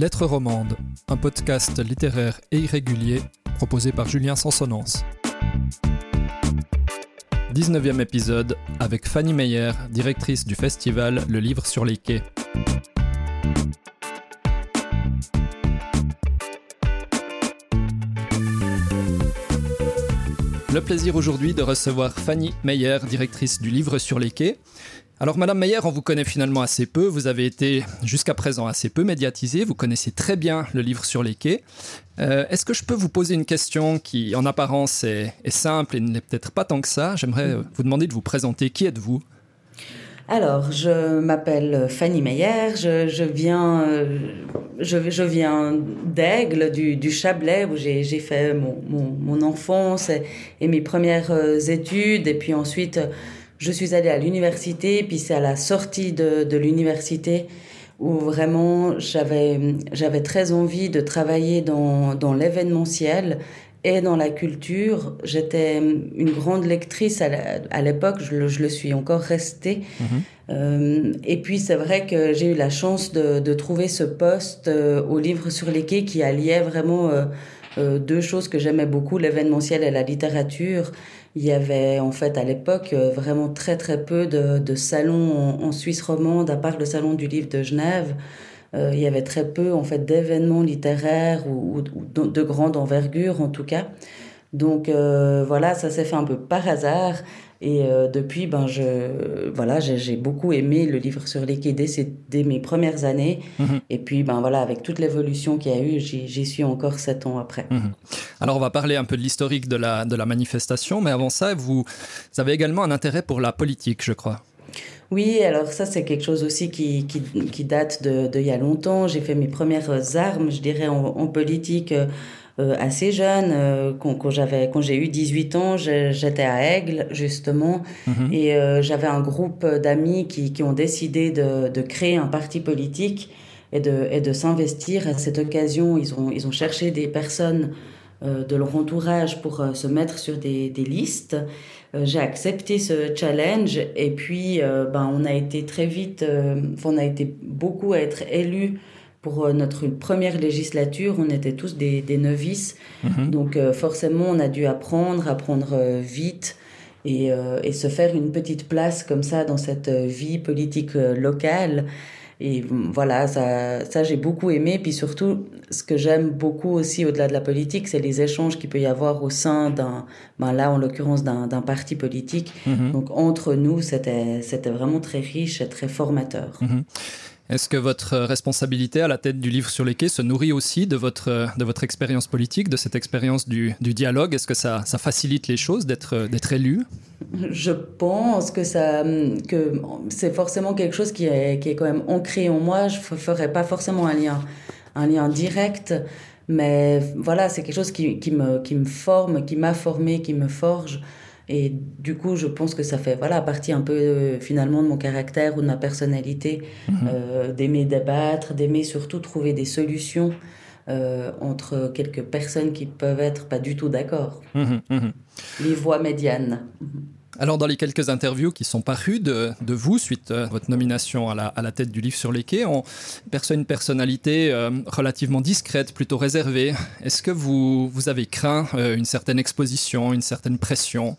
Lettres romandes, un podcast littéraire et irrégulier proposé par Julien Sansonance. 19e épisode avec Fanny Meyer, directrice du festival Le Livre sur les quais. Le plaisir aujourd'hui de recevoir Fanny Meyer, directrice du Livre sur les quais. Alors, Madame Meyer, on vous connaît finalement assez peu. Vous avez été jusqu'à présent assez peu médiatisée. Vous connaissez très bien le livre sur les quais. Euh, est-ce que je peux vous poser une question qui, en apparence, est, simple et n'est peut-être pas tant que ça? J'aimerais vous demander de vous présenter. Qui êtes-vous? Alors, je m'appelle Fanny Meyer, je, viens, euh, je, viens d'Aigle, du, Chablais, où j'ai fait mon, enfance et, mes premières euh, études, et puis ensuite je suis allée à l'université, puis c'est à la sortie de, de l'université où vraiment j'avais très envie de travailler dans, dans l'événementiel et dans la culture. J'étais une grande lectrice à l'époque, je, je, le suis encore restée. Mhm. Euh, et puis c'est vrai que j'ai eu la chance de, de trouver ce poste euh, au livre sur les quais qui alliait vraiment euh deux choses que j'aimais beaucoup, l'événementiel et la littérature. Il y avait en fait à l'époque euh, vraiment très très peu de, de salons en, Suisse romande, à part le salon du livre de Genève. Euh, il y avait très peu en fait d'événements littéraires ou, de grande envergure en tout cas. Donc euh, voilà, ça s'est fait un peu par hasard. Et euh, depuis, ben je, voilà, j'ai beaucoup aimé le livre sur les quais dès, mes premières années. Mhm. Et puis, ben voilà, avec toute l'évolution qu'il y a eu, j'y suis encore sept ans après. Mhm. Alors, on va parler un peu de l'historique de la, de la manifestation, mais avant ça, vous, avez également un intérêt pour la politique, je crois. Oui, alors ça c'est quelque chose aussi qui, qui, qui date de, de, il y a longtemps. J'ai fait mes premières armes, je dirais, en, en politique euh, assez jeune. Euh, quand, j'avais, quand j'ai eu 18 ans, j'étais à Aigle justement, mhm. et euh, j'avais un groupe d'amis qui, qui ont décidé de, de créer un parti politique et de, et de s'investir. À cette occasion, ils ont, ils ont cherché des personnes de leur entourage pour se mettre sur des, des listes. j'ai accepté ce challenge et puis ben, on a été très vite, on a été beaucoup à être élus pour euh, notre première législature, on était tous des, des novices. Mhm. Donc euh, forcément, on a dû apprendre, apprendre euh, vite et, et, se faire une petite place comme ça dans cette vie politique locale. Et voilà, ça, ça j'ai beaucoup aimé. Puis surtout, ce que j'aime beaucoup aussi au-delà de la politique, c'est les échanges qu'il peut y avoir au sein d'un, ben là en l'occurrence d'un parti politique. Mhm. Donc entre nous, c'était vraiment très riche et très formateur. Mhm. Est-ce que votre responsabilité à la tête du livre sur les quais se nourrit aussi de votre, de votre expérience politique, de cette expérience du, du dialogue? Est-ce que ça, ça, facilite les choses d'être élu? Je pense que, que c'est forcément quelque chose qui est, qui est quand même ancré en moi. Je ne ferais pas forcément un lien, un lien direct, mais voilà, c'est quelque chose qui, qui, me, qui me forme, qui m'a formé, qui me forge. Et du coup, je pense que ça fait voilà partie un peu euh, finalement de mon caractère ou de ma personnalité, mhm. euh, d'aimer débattre, d'aimer surtout trouver des solutions euh, entre quelques personnes qui peuvent être pas du tout d'accord. Mhm, mhm. Les voix médianes. Alors, dans les quelques interviews qui sont parues de, de vous suite à votre nomination à la, à la, tête du livre sur les quais, on perçoit une personnalité euh, relativement discrète, plutôt réservée. Est-ce que vous, vous avez craint euh, une certaine exposition, une certaine pression?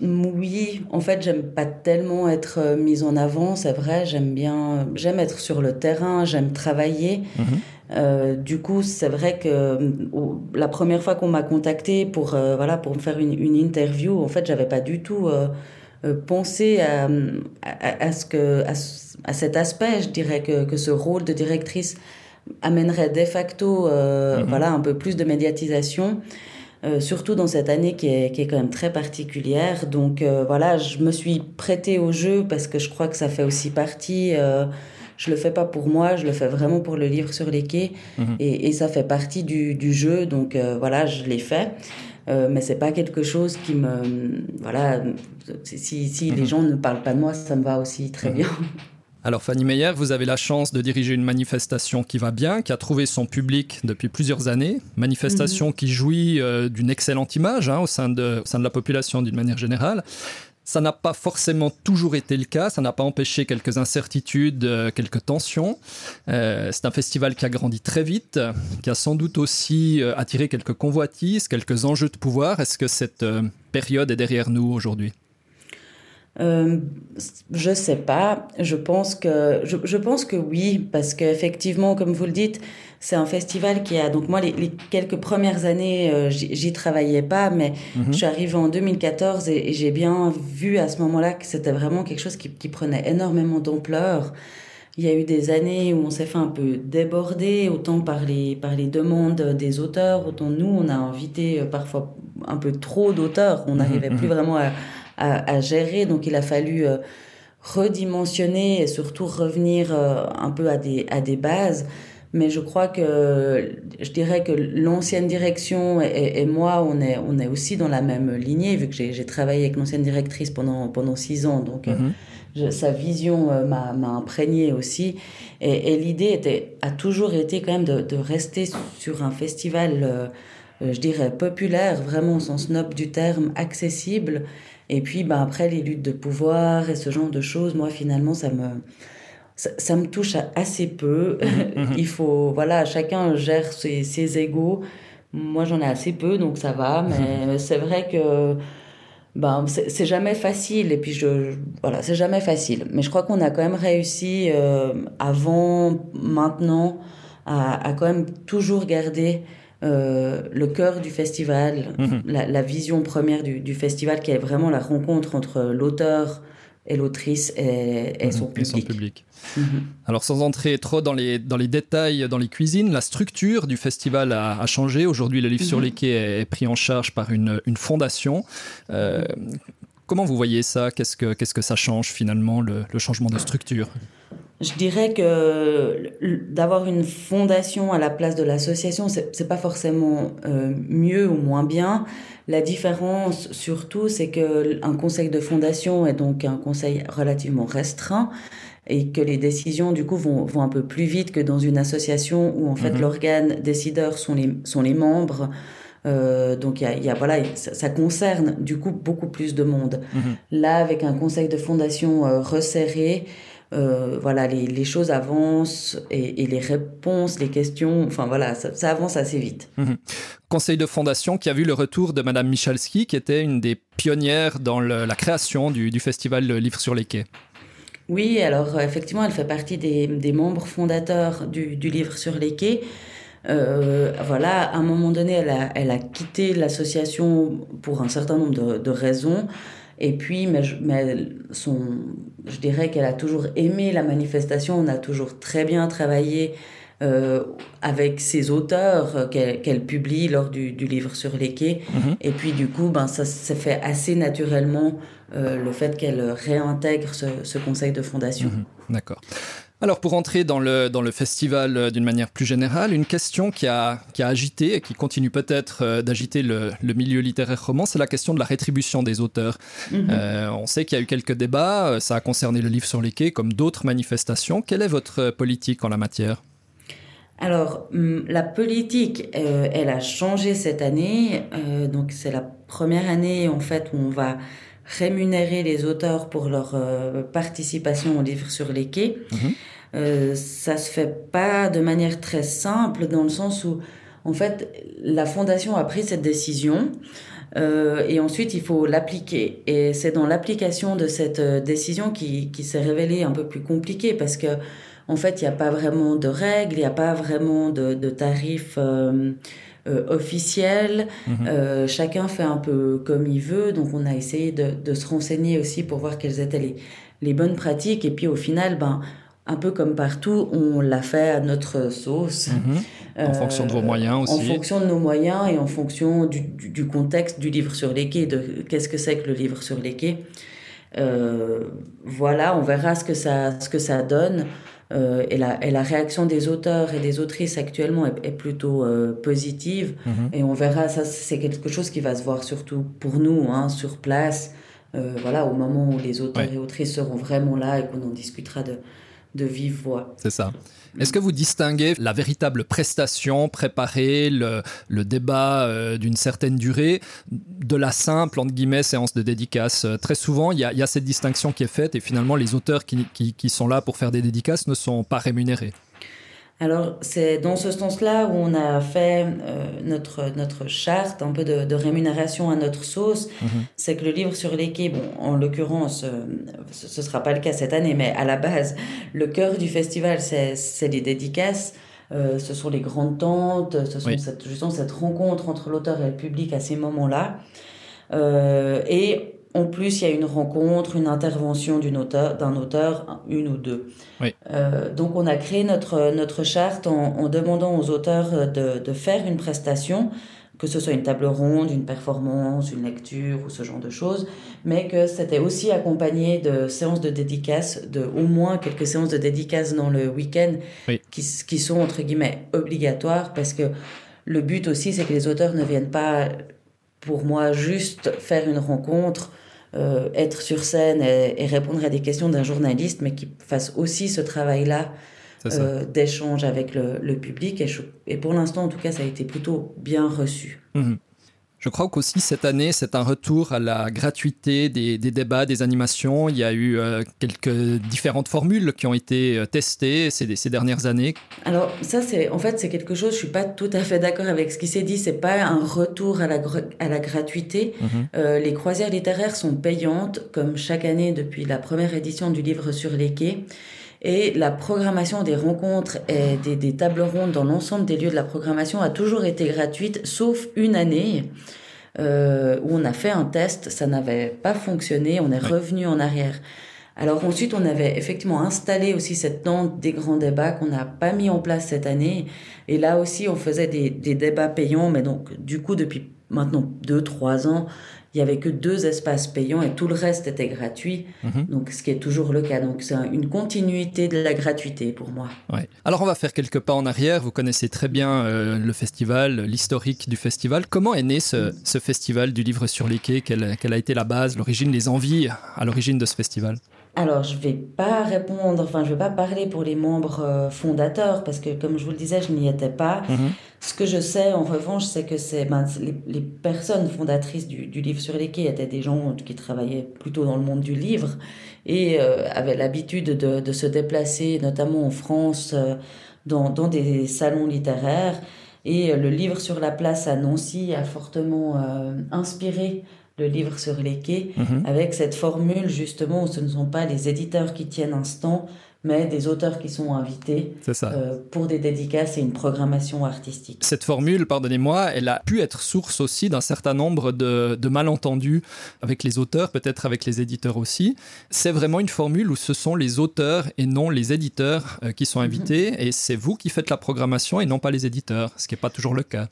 Oui, en fait, j'aime pas tellement être euh, mise en avant, c'est vrai. J'aime bien, j'aime être sur le terrain, j'aime travailler. Mhm. Euh, du coup, c'est vrai que euh, la première fois qu'on m'a contacté pour euh, voilà pour me faire une, une interview, en fait, j'avais pas du tout euh, pensé à, à, à, ce que à, à, cet aspect, je dirais que, que ce rôle de directrice amènerait de facto mhm. voilà un peu plus de médiatisation. Surtout dans cette année qui est, qui est, quand même très particulière. Donc voilà, je me suis prêtée au jeu parce que je crois que ça fait aussi partie. Je le fais pas pour moi, je le fais vraiment pour le livre sur les quais, mhm. et, et, ça fait partie du, du jeu. Donc euh, voilà, je l'ai fait. Euh, mais c'est pas quelque chose qui me voilà si, si les mhm. gens ne parlent pas de moi ça me va aussi très mhm. bien Alors Fanny Meyer, vous avez la chance de diriger une manifestation qui va bien, qui a trouvé son public depuis plusieurs années, manifestation mmh. qui jouit euh, d'une excellente image hein, au, sein de, au sein de la population d'une manière générale. Ça n'a pas forcément toujours été le cas, ça n'a pas empêché quelques incertitudes, euh, quelques tensions. Euh, c'est un festival qui a grandi très vite, qui a sans doute aussi euh, attiré quelques convoitises, quelques enjeux de pouvoir. Est-ce que cette période est derrière nous aujourd'hui? Euh, je sais pas. Je pense que je, je pense que oui, parce qu'effectivement, comme vous le dites, c'est un festival qui a donc moi les, les quelques premières années euh, j'y travaillais pas, mais mhm. je suis arrivée en 2014 et, j'ai bien vu à ce moment-là que c'était vraiment quelque chose qui, qui prenait énormément d'ampleur. Il y a eu des années où on s'est fait un peu déborder, autant par les, par les demandes des auteurs, autant nous, on a invité euh, parfois un peu trop d'auteurs. On mhm, n'arrivait plus mhm. vraiment à, à, gérer. Donc il a fallu euh, redimensionner et surtout revenir euh, un peu à des, à des bases. Mais je crois que je dirais que l'ancienne direction et, moi, on est, on est aussi dans la même lignée, vu que j'ai travaillé avec l'ancienne directrice pendant, pendant six ans. Donc, euh, mhm. sa vision m'a imprégné aussi. Et, l'idée était, a toujours été quand même de, de rester sur un festival, je dirais, populaire, vraiment au sens noble du terme, accessible, et puis, ben, après, les luttes de pouvoir et ce genre de choses, moi, finalement, ça me, ça, me touche assez peu. Mhm, mhm. Il faut, voilà, chacun gère ses, ses égaux. Moi, j'en ai assez peu, donc ça va. Mais c'est vrai que ben, c'est jamais facile. Et puis, je, voilà, c'est jamais facile. Mais je crois qu'on a quand même réussi, euh, avant, maintenant, à, à, quand même toujours garder euh, le cœur du festival, mhm. la, vision première du, festival qui est vraiment la rencontre entre l'auteur et l'autrice et, mhm. son public. Mhm. Alors sans entrer trop dans les, dans les détails, dans les cuisines, la structure du festival a, changé. Aujourd'hui, le livre sur les quais est, pris en charge par une, une fondation. Euh, comment vous voyez ça? Qu'est-ce que Qu'est-ce que ça change finalement, le, le changement de structure? Je dirais que d'avoir une fondation à la place de l'association, c'est pas forcément euh, mieux ou moins bien. La différence, surtout, c'est que un conseil de fondation est donc un conseil relativement restreint et que les décisions, du coup, vont, vont un peu plus vite que dans une association où, en fait, mhm. l'organe décideur sont les, sont les membres. Euh, donc, il y a, voilà, ça, concerne, du coup, beaucoup plus de monde. Mhm. Là, avec un conseil de fondation euh, resserré, euh, voilà, les, choses avancent et, les réponses, les questions, enfin voilà, ça, avance assez vite. Mhm. Conseil de fondation qui a vu le retour de Madame Michalski, qui était une des pionnières dans la création du, festival Livre sur les quais. Oui, alors effectivement, elle fait partie des, membres fondateurs du, Livre sur les quais. Euh, voilà, à un moment donné, elle a, quitté l'association pour un certain nombre de raisons. Et puis, mais, mais son, je dirais qu'elle a toujours aimé la manifestation. On a toujours très bien travaillé euh, avec ses auteurs qu'elle publie lors du, du, livre sur les quais. Mhm. Et puis, du coup, ben, ça s'est fait assez naturellement euh, le fait qu'elle réintègre ce, ce, conseil de fondation. Mhm. D'accord. Alors pour entrer dans le, dans le festival euh, d'une manière plus générale, une question qui a, qui a agité et qui continue peut-être euh, d'agiter le, le, milieu littéraire roman, c'est la question de la rétribution des auteurs. Mhm. euh, on sait qu'il y a eu quelques débats, ça a concerné le livre sur les quais comme d'autres manifestations. Quelle est votre politique en la matière? Alors, hum, la politique, euh, elle a changé cette année. Euh, donc, c'est la première année, en fait, où on va rémunérer les auteurs pour leur euh, participation au livre sur les quais. Mhm. Euh, ça se fait pas de manière très simple dans le sens où, en fait, la fondation a pris cette décision. Euh, et ensuite, il faut l'appliquer. Et c'est dans l'application de cette euh, décision qui, qui s'est révélée un peu plus compliquée parce que, en fait, il n'y a pas vraiment de règles, il n'y a pas vraiment de, de tarifs euh, euh, officiel. Mhm. Euh, chacun fait un peu comme il veut. Donc, on a essayé de, de se renseigner aussi pour voir quelles étaient les, les, bonnes pratiques. Et puis, au final, ben, un peu comme partout, on l'a fait à notre sauce. Mhm. En fonction de vos moyens aussi. En fonction de nos moyens et en fonction du, du, du contexte du livre sur les quais, de qu'est-ce que c'est que le livre sur les quais. Euh, voilà, on verra ce que ça, ce que ça donne. Euh, et, la, et, la, réaction des auteurs et des autrices actuellement est, est plutôt euh, positive. Mhm. Et on verra, ça c'est quelque chose qui va se voir surtout pour nous, hein, sur place. Euh, voilà, au moment où les auteurs et autrices seront vraiment là et qu'on en discutera de, de vive voix. C'est ça. Est-ce que vous distinguez la véritable prestation préparée, le, débat euh, d'une certaine durée, de la simple, séance de dédicace? Très souvent, il y, a, cette distinction qui est faite et finalement, les auteurs qui sont là pour faire des dédicaces ne sont pas rémunérés. Alors, c'est dans ce sens-là où on a fait euh, notre, notre charte, un peu de, de rémunération à notre sauce. -hmm. C'est que le livre sur quais, bon, en l'occurrence, euh, ce ne sera pas le cas cette année, mais à la base, le cœur du festival, c'est les dédicaces. Euh, ce sont les grandes tentes, ce sont oui. cette, justement cette rencontre entre l'auteur et le public à ces moments-là. Euh, et en plus, il y a une rencontre, une intervention d'un auteur, auteur, une ou deux. Oui. Euh, donc, on a créé notre, notre charte en, en demandant aux auteurs de, de, faire une prestation, que ce soit une table ronde, une performance, une lecture ou ce genre de choses, mais que c'était aussi accompagné de séances de dédicaces, de au moins quelques séances de dédicaces dans le week-end, oui. qui, qui sont entre guillemets obligatoires, parce que le but aussi, c'est que les auteurs ne viennent pas pour moi juste faire une rencontre, euh, être sur scène et, et, répondre à des questions d'un journaliste, mais qui fasse aussi ce travail-là euh, d'échange avec le, le public. Et, je, et pour l'instant, en tout cas, ça a été plutôt bien reçu. Mmh. Je crois qu'aussi cette année, c'est un retour à la gratuité des, des, débats, des animations. Il y a eu euh, quelques différentes formules qui ont été euh, testées ces, ces dernières années. Alors ça, c'est en fait c'est quelque chose. Je suis pas tout à fait d'accord avec ce qui s'est dit. C'est pas un retour à la à la gratuité. -hmm. euh, les croisières littéraires sont payantes, comme chaque année depuis la première édition du livre sur les quais. Et la programmation des rencontres et des, des tables rondes dans l'ensemble des lieux de la programmation a toujours été gratuite, sauf une année euh, où on a fait un test, ça n'avait pas fonctionné, on est revenu en arrière. Alors ensuite, on avait effectivement installé aussi cette tente des grands débats qu'on n'a pas mis en place cette année. Et là aussi, on faisait des, des débats payants, mais donc du coup, depuis maintenant deux, trois ans, il y avait que deux espaces payants et tout le reste était gratuit. -hmm. Donc, ce qui est toujours le cas. Donc, c'est une continuité de la gratuité pour moi. Ouais. Alors, on va faire quelques pas en arrière. Vous connaissez très bien euh, le festival, l'historique du festival. Comment est né ce, ce festival du livre sur les quais? Quelle, quelle, a été la base, l'origine, les envies à l'origine de ce festival? Alors, je ne vais pas répondre, enfin, je ne vais pas parler pour les membres euh, fondateurs, parce que, comme je vous le disais, je n'y étais pas. Mm -hmm. Ce que je sais, en revanche, c'est que c'est ben, les, les, personnes fondatrices du, du, livre sur les quais étaient des gens qui travaillaient plutôt dans le monde du livre et euh, avaient l'habitude de, de, se déplacer, notamment en France, euh, dans, dans, des salons littéraires. Et le livre sur la place à Nancy a fortement inspiré le livre sur les quais, -hmm. avec cette formule justement où ce ne sont pas les éditeurs qui tiennent un stand, mais des auteurs qui sont invités euh, pour des dédicaces et une programmation artistique. Cette formule, pardonnez-moi, elle a pu être source aussi d'un certain nombre de, de malentendus avec les auteurs, peut-être avec les éditeurs aussi. C'est vraiment une formule où ce sont les auteurs et non les éditeurs euh, qui sont invités, mm -hmm. et c'est vous qui faites la programmation et non pas les éditeurs, ce qui n'est pas toujours le cas.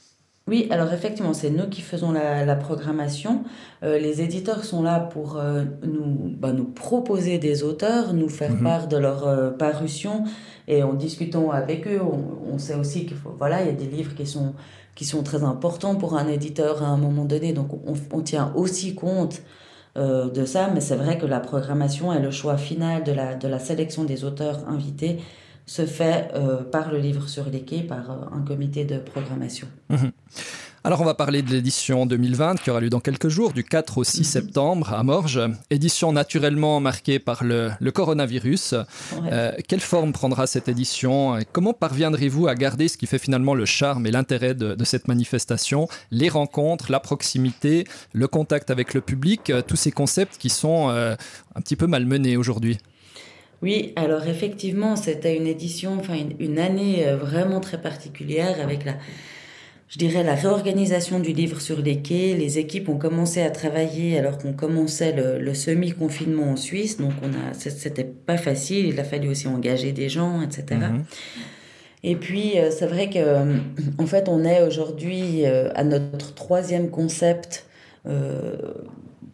Oui, alors effectivement, c'est nous qui faisons la, la programmation. Euh, les éditeurs sont là pour euh, nous, bah, nous proposer des auteurs, nous faire -hmm. part de leur euh, parution et en discutant avec eux, on, on sait aussi qu'il faut, voilà, il y a des livres qui sont, qui sont très importants pour un éditeur à un moment donné, donc on, on tient aussi compte euh, de ça, mais c'est vrai que la programmation est le choix final de la, de la sélection des auteurs invités se fait euh, par le livre sur les quais, par euh, un comité de programmation. Mmh. Alors on va parler de l'édition 2020 qui aura lieu dans quelques jours, du 4 au 6 mmh. septembre à Morges. Édition naturellement marquée par le, le coronavirus. Ouais. Euh, quelle forme prendra cette édition Comment parviendrez-vous à garder ce qui fait finalement le charme et l'intérêt de, de, cette manifestation? Les rencontres, la proximité, le contact avec le public, tous ces concepts qui sont un petit peu malmenés aujourd'hui oui, alors effectivement, c'était une édition, enfin une, une, année euh, vraiment très particulière avec la, je dirais, la réorganisation du livre sur les quais. Les équipes ont commencé à travailler alors qu'on commençait le, le semi-confinement en Suisse, donc on a, c'était pas facile. Il a fallu aussi engager des gens, etc. -hmm. Et puis, euh, c'est vrai que, euh, en fait, on est aujourd'hui à notre troisième concept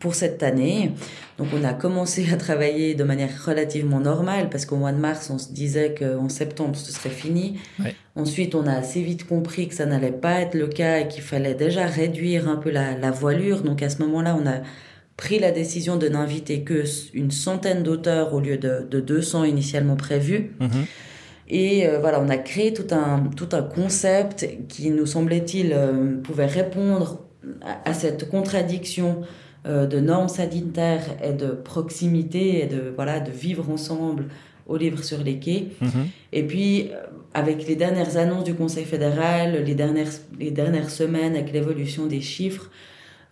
pour cette année. Donc on a commencé à travailler de manière relativement normale parce qu'au mois de mars, on se disait qu'en septembre, ce serait fini. Ouais. Ensuite, on a assez vite compris que ça n'allait pas être le cas et qu'il fallait déjà réduire un peu la, la voilure. Donc à ce moment-là, on a pris la décision de n'inviter que une centaine d'auteurs au lieu de, de 200 initialement prévus. Mhm. Et euh, voilà, on a créé tout un, tout un concept qui, nous semblait-il, euh, pouvait répondre à, cette contradiction de normes sanitaires et de proximité et de, voilà, de vivre ensemble au livre sur les quais. Mhm. Et puis, avec les dernières annonces du Conseil fédéral, les dernières, les dernières semaines, avec l'évolution des chiffres,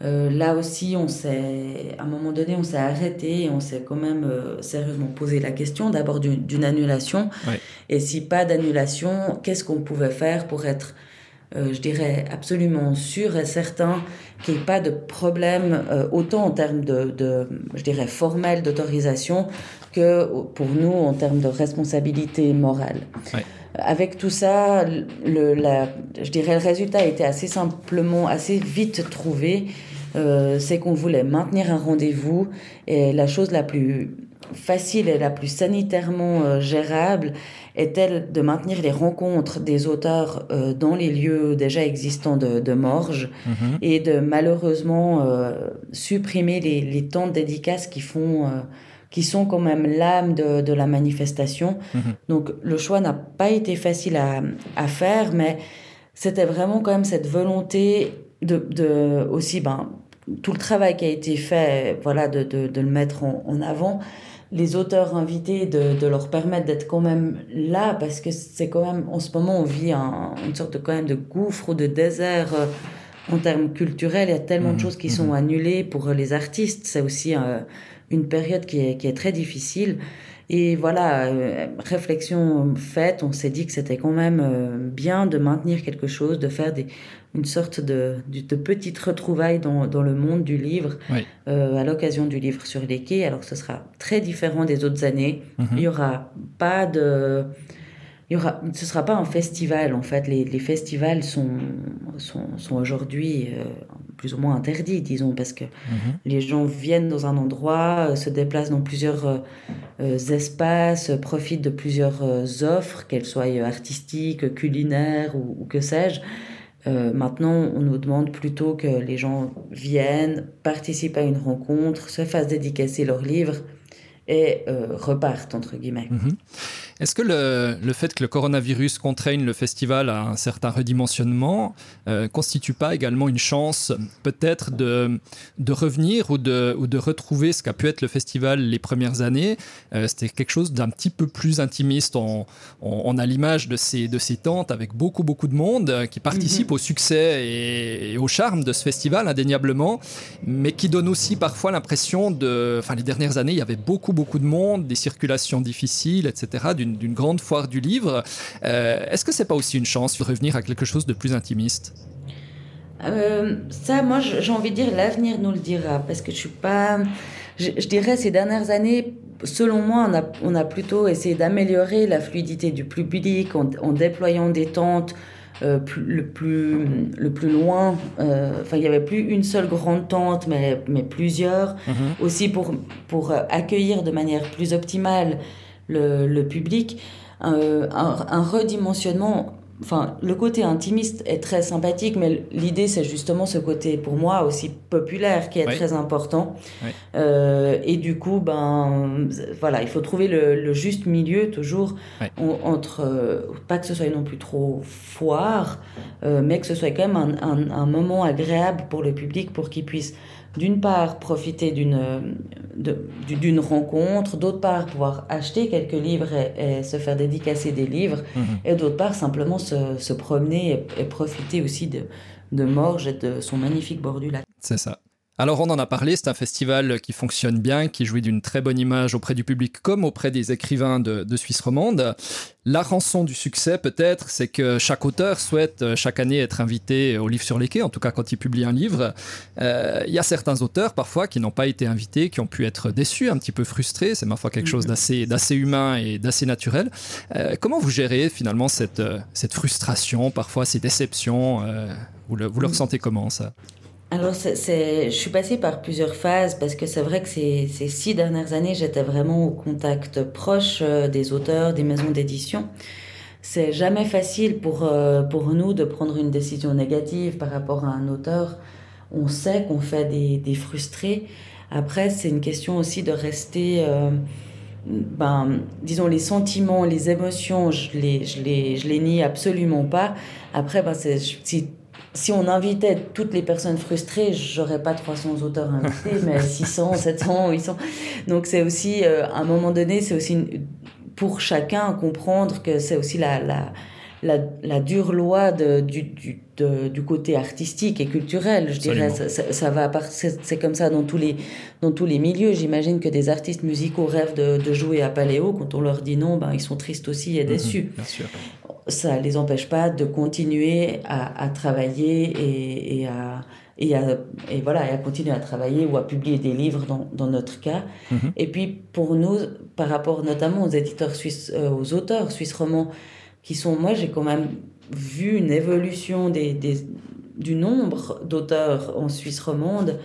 euh, là aussi, on s'est, à un moment donné, on s'est arrêté et on s'est quand même euh, sérieusement posé la question d'abord d'une annulation. Et si pas d'annulation, qu'est-ce qu'on pouvait faire pour être, euh, je dirais, absolument sûr et certain qu'il n'y ait pas de problème, autant en termes de, de je dirais, formel d'autorisation que pour nous en termes de responsabilité morale. Avec tout ça, le, la, je dirais le résultat a été assez simplement, assez vite trouvé. Euh, c'est qu'on voulait maintenir un rendez-vous et la chose la plus facile et la plus sanitairement euh, gérable est-elle de maintenir les rencontres des auteurs euh, dans les lieux déjà existants de, de Morges mhm. et de malheureusement supprimer les, les, temps de dédicaces qui font qui sont quand même l'âme de, de, la manifestation. Mhm. Donc le choix n'a pas été facile à, à faire, mais c'était vraiment quand même cette volonté de, de aussi ben tout le travail qui a été fait, voilà, de, de, de le mettre en, en, avant, les auteurs invités, de, de leur permettre d'être quand même là, parce que c'est quand même, en ce moment, on vit un, une sorte de, quand même de gouffre ou de désert euh, en termes culturels. Il y a tellement de mhm. choses qui sont mhm. annulées pour les artistes. C'est aussi euh, une période qui est, qui est très difficile. Et voilà, euh, réflexion faite, on s'est dit que c'était quand même euh, bien de maintenir quelque chose, de faire des, une sorte de, de, petite retrouvaille dans, dans le monde du livre euh, à l'occasion du livre sur les quais. Alors ce sera très différent des autres années. Mhm. Il y aura pas de il y aura, ce sera pas un festival en fait. Les, les festivals sont, sont, sont aujourd'hui euh, plus ou moins interdits, disons, parce que mhm. les gens viennent dans un endroit, euh, se déplacent dans plusieurs euh, espaces, profitent de plusieurs offres, qu'elles soient artistiques, culinaires ou, ou que sais-je. Maintenant, on nous demande plutôt que les gens viennent, participent à une rencontre, se fassent dédicacer leurs livres et repartent, entre guillemets. Mhm. Est-ce que le, le, fait que le coronavirus contraigne le festival à un certain redimensionnement euh, constitue pas également une chance peut-être de, de revenir ou de, ou de retrouver ce qu'a pu être le festival les premières années? Euh, C'était quelque chose d'un petit peu plus intimiste. On, on, on a l'image de ces, de ces tentes avec beaucoup, beaucoup de monde qui participe mm -hmm. au succès et, et au charme de ce festival, indéniablement, mais qui donne aussi parfois l'impression de... Enfin, les dernières années, il y avait beaucoup, beaucoup de monde, des circulations difficiles, etc., d'une d'une grande foire du livre. Euh, Est-ce que c'est pas aussi une chance de revenir à quelque chose de plus intimiste? Euh, Ça, moi, j'ai envie de dire, l'avenir nous le dira, parce que je suis pas... Je, je dirais ces dernières années, selon moi, on a, on a plutôt essayé d'améliorer la fluidité du public en, en déployant des tentes euh, plus, le, plus, le plus loin. Euh, enfin, il n'y avait plus une seule grande tente, mais, mais plusieurs. Mm -hmm. Aussi pour, pour accueillir de manière plus optimale le, le public, euh, un, un redimensionnement enfin, le côté intimiste est très sympathique, mais l'idée, c'est justement ce côté, pour moi, aussi populaire qui est oui. très important. Oui. Euh, et du coup, ben, voilà, il faut trouver le, le juste milieu toujours oui. entre, euh, pas que ce soit non plus trop foire, euh, mais que ce soit quand même un, un, un moment agréable pour le public pour qu'il puisse d'une part profiter d'une d'une rencontre, d'autre part pouvoir acheter quelques livres et, et se faire dédicacer des livres, mmh. et d'autre part simplement se, se promener et, et, profiter aussi de, de Morges et de son magnifique bord du lac. C'est ça. Alors on en a parlé, c'est un festival qui fonctionne bien, qui jouit d'une très bonne image auprès du public comme auprès des écrivains de, de Suisse romande. La rançon du succès peut-être, c'est que chaque auteur souhaite euh, chaque année être invité au livre sur les quais, en tout cas quand il publie un livre. Euh, il y a certains auteurs parfois qui n'ont pas été invités, qui ont pu être déçus, un petit peu frustrés, c'est ma foi quelque chose d'assez d'assez humain et d'assez naturel. Euh, comment vous gérez finalement cette, cette frustration, parfois ces déceptions euh, vous, le, vous le ressentez comment ça? Alors, je suis passée par plusieurs phases parce que c'est vrai que ces, ces, six dernières années, j'étais vraiment au contact proche euh, des auteurs, des maisons d'édition. C'est jamais facile pour, euh, pour nous de prendre une décision négative par rapport à un auteur. On sait qu'on fait des, des frustrés. Après, c'est une question aussi de rester, euh, ben, disons, les sentiments, les émotions, je les, je les, je les nie absolument pas. Après, ben, c'est, si, si on invitait toutes les personnes frustrées, j'aurais pas 300 auteurs invités, mais 600, 700, 800. Donc c'est aussi, euh, à un moment donné, c'est aussi une, pour chacun comprendre que c'est aussi la, la la, la, dure loi de, du, du, de, du, côté artistique et culturel. Je Absolument. dirais, ça, ça, va c'est comme ça dans tous les, dans tous les milieux. J'imagine que des artistes musicaux rêvent de, de, jouer à Paléo. Quand on leur dit non, ben, ils sont tristes aussi et déçus. Mmh, bien sûr. Ça les empêche pas de continuer à, à travailler et, et à, et, à, et voilà, et à continuer à travailler ou à publier des livres dans, dans notre cas. Mmh. Et puis pour nous, par rapport notamment aux éditeurs suisses, euh, aux auteurs suisses romans, qui sont, moi j'ai quand même vu une évolution des, des du nombre d'auteurs en Suisse romande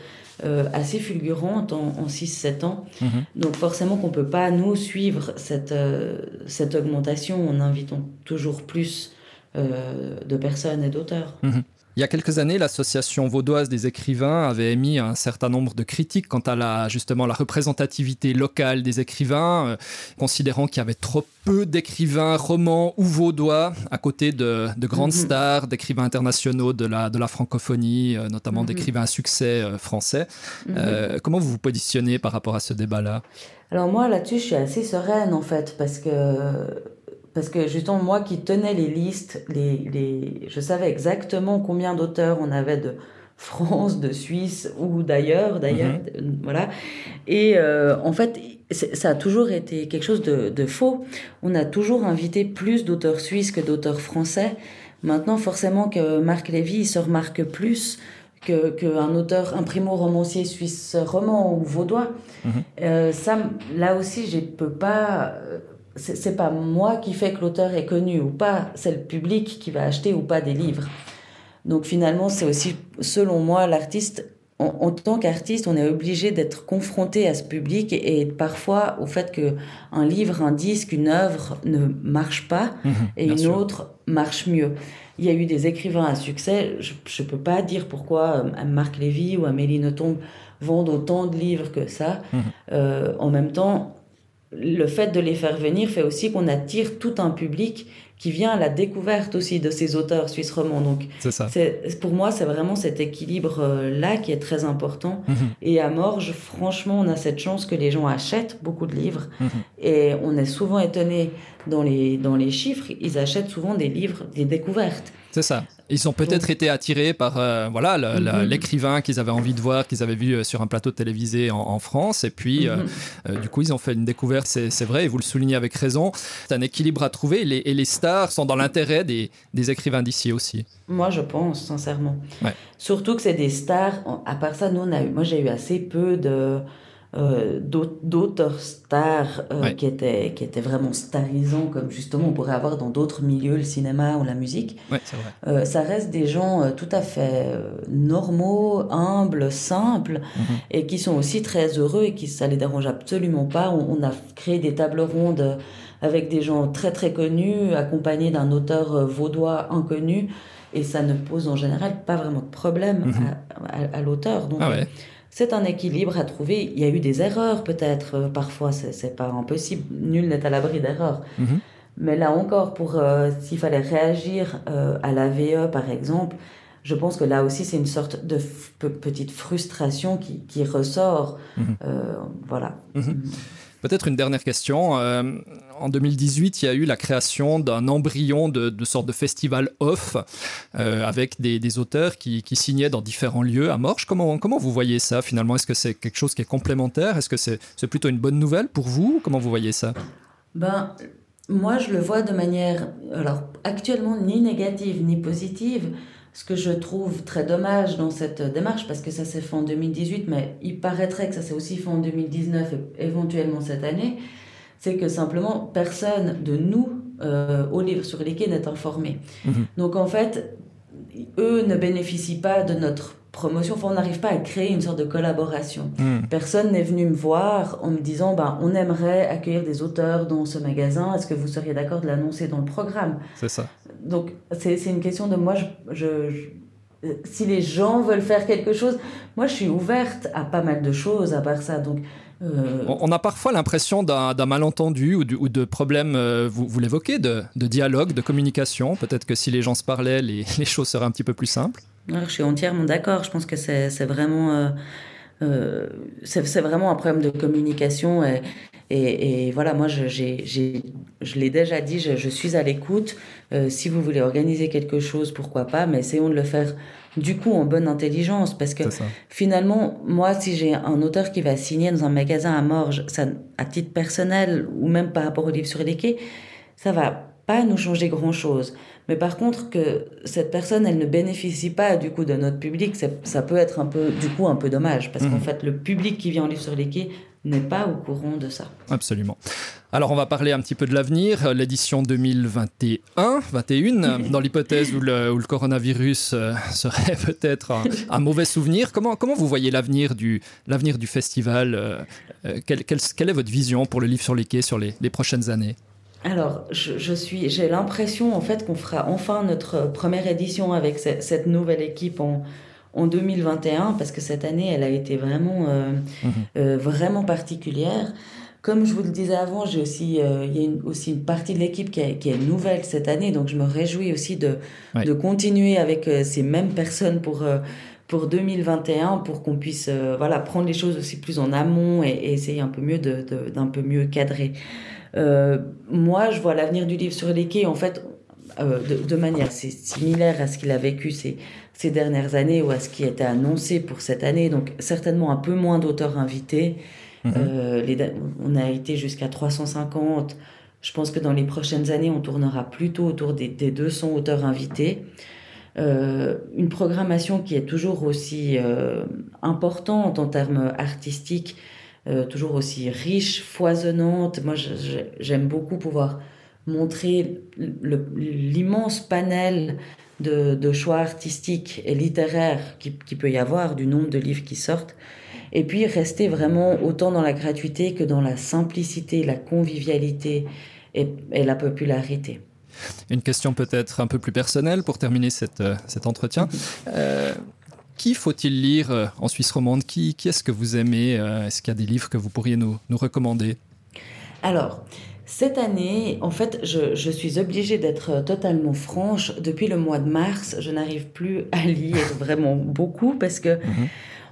euh, assez fulgurante en, en 6-7 ans. Mmh. Donc forcément qu'on ne peut pas, nous, suivre cette, euh, cette augmentation en invitant toujours plus euh, de personnes et d'auteurs. Mmh. Il y a quelques années, l'association vaudoise des écrivains avait émis un certain nombre de critiques quant à la, justement la représentativité locale des écrivains, euh, considérant qu'il y avait trop peu d'écrivains romans ou vaudois à côté de, de grandes mm -hmm. stars, d'écrivains internationaux de la, de la francophonie, euh, notamment mm -hmm. d'écrivains à succès euh, français. Mm -hmm. euh, comment vous vous positionnez par rapport à ce débat-là? Alors moi, là-dessus, je suis assez sereine en fait, parce que parce que justement moi qui tenais les listes, les, les, je savais exactement combien d'auteurs on avait de France, de Suisse ou d'ailleurs, d'ailleurs, mm -hmm. voilà. Et euh, en fait, ça a toujours été quelque chose de, de faux. On a toujours invité plus d'auteurs suisses que d'auteurs français. Maintenant, forcément que Marc Lévy il se remarque plus qu'un que auteur, un primo-romancier suisse roman ou vaudois. -hmm. euh, ça, là aussi, je peux pas c'est pas moi qui fait que l'auteur est connu ou pas, c'est le public qui va acheter ou pas des livres. Donc finalement, c'est aussi, selon moi, l'artiste, en, en, tant qu'artiste, on est obligé d'être confronté à ce public et, et, parfois au fait que un livre, un disque, une œuvre ne marche pas mmh, et une sûr. autre marche mieux. Il y a eu des écrivains à succès, je ne peux pas dire pourquoi euh, Marc Lévy ou Amélie Nothomb vendent autant de livres que ça. Mmh. Euh, en même temps, le fait de les faire venir fait aussi qu'on attire tout un public qui vient à la découverte aussi de ces auteurs suisses romans. Donc, pour moi, c'est vraiment cet équilibre-là qui est très important. -hmm. Et à Morges, franchement, on a cette chance que les gens achètent beaucoup de livres. -hmm. Et on est souvent étonné dans les, dans les chiffres, ils achètent souvent des livres, des découvertes. C'est ça. Ils ont peut-être été attirés par euh, voilà l'écrivain mm -hmm. qu'ils avaient envie de voir, qu'ils avaient vu euh, sur un plateau télévisé en, en France. Et puis, euh, euh, du coup, ils ont fait une découverte, c'est vrai, et vous le soulignez avec raison. C'est un équilibre à trouver. Et les, et les stars sont dans l'intérêt des, des, écrivains d'ici aussi. Moi, je pense, sincèrement. Ouais. Surtout que c'est des stars. À part ça, nous, on a eu, moi, j'ai eu assez peu de euh, d'autres stars euh, ouais. qui, étaient, qui étaient vraiment starisants, comme justement on pourrait avoir dans d'autres milieux, le cinéma ou la musique. Ouais, euh, ça reste des gens tout à fait normaux, humbles, simples, mm -hmm. et qui sont aussi très heureux et qui ça les dérange absolument pas. On, on a créé des tables rondes avec des gens très très connus, accompagnés d'un auteur vaudois inconnu, et ça ne pose en général pas vraiment de problème mm -hmm. à, à, à l'auteur. Donc, ah ouais c'est un équilibre à trouver. Il y a eu des erreurs peut-être, euh, parfois, c'est pas impossible, nul n'est à l'abri d'erreurs. Mm -hmm. Mais là encore, pour euh, s'il fallait réagir euh, à la VE par exemple, je pense que là aussi c'est une sorte de petite frustration qui, qui ressort. Mm -hmm. voilà. Mm -hmm. Peut-être une dernière question. Euh, en 2018, il y a eu la création d'un embryon de, sorte de festival off euh, avec des, auteurs qui, qui, signaient dans différents lieux à Morges. Comment, comment vous voyez ça finalement? Est-ce que c'est quelque chose qui est complémentaire? Est-ce que c'est est plutôt une bonne nouvelle pour vous? Comment vous voyez ça? Ben, Moi, je le vois de manière alors, actuellement ni négative ni positive. Ce que je trouve très dommage dans cette démarche, parce que ça s'est fait en 2018, mais il paraîtrait que ça s'est aussi fait en 2019 et éventuellement cette année, c'est que simplement personne de nous euh, au livre sur les quais n'est informé. -hmm. Donc en fait, eux ne bénéficient pas de notre promotion, enfin, on n'arrive pas à créer une sorte de collaboration. Mm. Personne n'est venu me voir en me disant ben, on aimerait accueillir des auteurs dans ce magasin, est-ce que vous seriez d'accord de l'annoncer dans le programme? C'est ça. Donc c'est une question de moi, je, je, je si les gens veulent faire quelque chose, moi je suis ouverte à pas mal de choses à part ça. Donc euh, On a parfois l'impression d'un malentendu ou, de problèmes, euh, vous, l'évoquez, de, dialogue, de communication. Peut-être que si les gens se parlaient, les, choses seraient un petit peu plus simples. Je suis entièrement d'accord. Je pense que c'est vraiment, euh, c'est vraiment un problème de communication. Et, voilà, moi, je, je l'ai déjà dit, je, suis à l'écoute. si vous voulez organiser quelque chose, pourquoi pas, mais essayons de le faire du coup en bonne intelligence parce que finalement moi si j'ai un auteur qui va signer dans un magasin à Morges ça à titre personnel ou même par rapport au livre sur les quais ça va pas nous changer grand chose mais par contre que cette personne elle ne bénéficie pas du coup de notre public ça peut être un peu du coup un peu dommage parce qu'en mmh. fait le public qui vient en livre sur les quais n'est pas au courant de ça. Absolument. Alors on va parler un petit peu de l'avenir, l'édition 2021, 21, dans l'hypothèse où le, où le, coronavirus euh, serait peut-être un, mauvais souvenir. Comment, comment vous voyez l'avenir du, l'avenir du festival euh, euh, quelle, quelle, est votre vision pour le livre sur les quais sur les, les prochaines années? Alors, je, suis, j'ai l'impression en fait qu'on fera enfin notre première édition avec cette, cette nouvelle équipe en, en 2021 parce que cette année, elle a été vraiment, euh, mhm. euh, vraiment particulière. Comme je vous le disais avant, j'ai aussi, euh, il y a aussi une partie de l'équipe qui, qui, est nouvelle cette année, donc je me réjouis aussi de, de continuer avec ces mêmes personnes pour pour 2021 pour qu'on puisse voilà prendre les choses aussi plus en amont et, essayer un peu mieux de, d'un peu mieux cadrer. Moi, je vois l'avenir du livre sur les quais en fait de, de, manière similaire à ce qu'il a vécu ces ces dernières années ou à ce qui était annoncé pour cette année. Donc certainement un peu moins d'auteurs invités. Mhm. Euh, on a été jusqu'à 350. Je pense que dans les prochaines années, on tournera plutôt autour des, 200 auteurs invités. Euh, une programmation qui est toujours aussi euh, importante en termes artistiques, toujours aussi riche, foisonnante. Moi, j'aime beaucoup pouvoir montrer l'immense panel de, choix artistiques et littéraires qui, peut y avoir, du nombre de livres qui sortent, et puis rester vraiment autant dans la gratuité que dans la simplicité, la convivialité et, la popularité. Une question peut-être un peu plus personnelle pour terminer euh, cet entretien. Euh, qui faut-il lire euh, en Suisse romande? Qui, qui est-ce que vous aimez Est-ce qu'il y a des livres que vous pourriez nous, nous recommander? Alors, cette année, en fait, je, suis obligée d'être totalement franche. Depuis le mois de mars, je n'arrive plus à lire vraiment beaucoup parce que, mhm.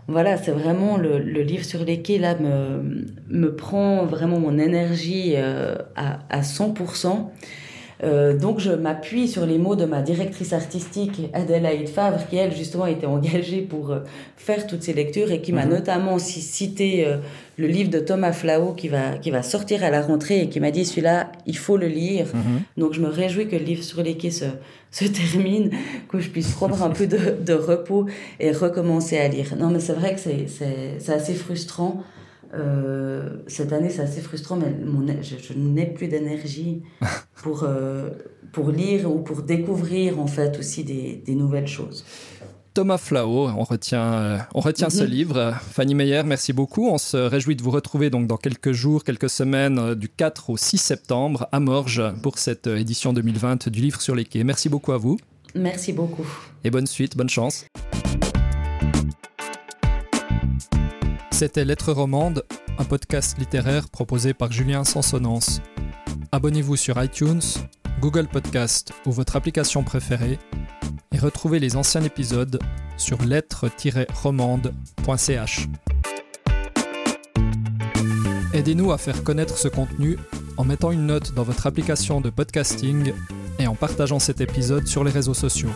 voilà, c'est vraiment le, livre sur les quais, là, me, me prend vraiment mon énergie euh, à, à 100%. Euh, donc je m'appuie sur les mots de ma directrice artistique Adélaïde Favre qui elle justement était engagée pour euh, faire toutes ces lectures et qui m'a mhm. notamment aussi cité euh, le livre de Thomas Flao qui va qui va sortir à la rentrée et qui m'a dit celui-là il faut le lire. Mhm. Donc je me réjouis que le livre sur les quais se, se termine, que je puisse prendre un peu de, de repos et recommencer à lire. Non mais c'est vrai que c'est assez frustrant euh, cette année, c'est assez frustrant, mais mon, je, n'ai plus d'énergie pour, euh, pour lire ou pour découvrir en fait aussi des, des nouvelles choses. Thomas Flao, on retient, euh, on retient ce mhm. livre. Fanny Meyer, merci beaucoup. On se réjouit de vous retrouver donc dans quelques jours, quelques semaines, du 4 au 6 septembre à Morges pour cette édition 2020 du livre sur les quais. Merci beaucoup à vous. Merci beaucoup. Et bonne suite, bonne chance. C'était Lettres Romande, un podcast littéraire proposé par Julien Sansonance. Abonnez-vous sur iTunes, Google Podcast ou votre application préférée et retrouvez les anciens épisodes sur lettres-romande.ch. Aidez-nous à faire connaître ce contenu en mettant une note dans votre application de podcasting et en partageant cet épisode sur les réseaux sociaux.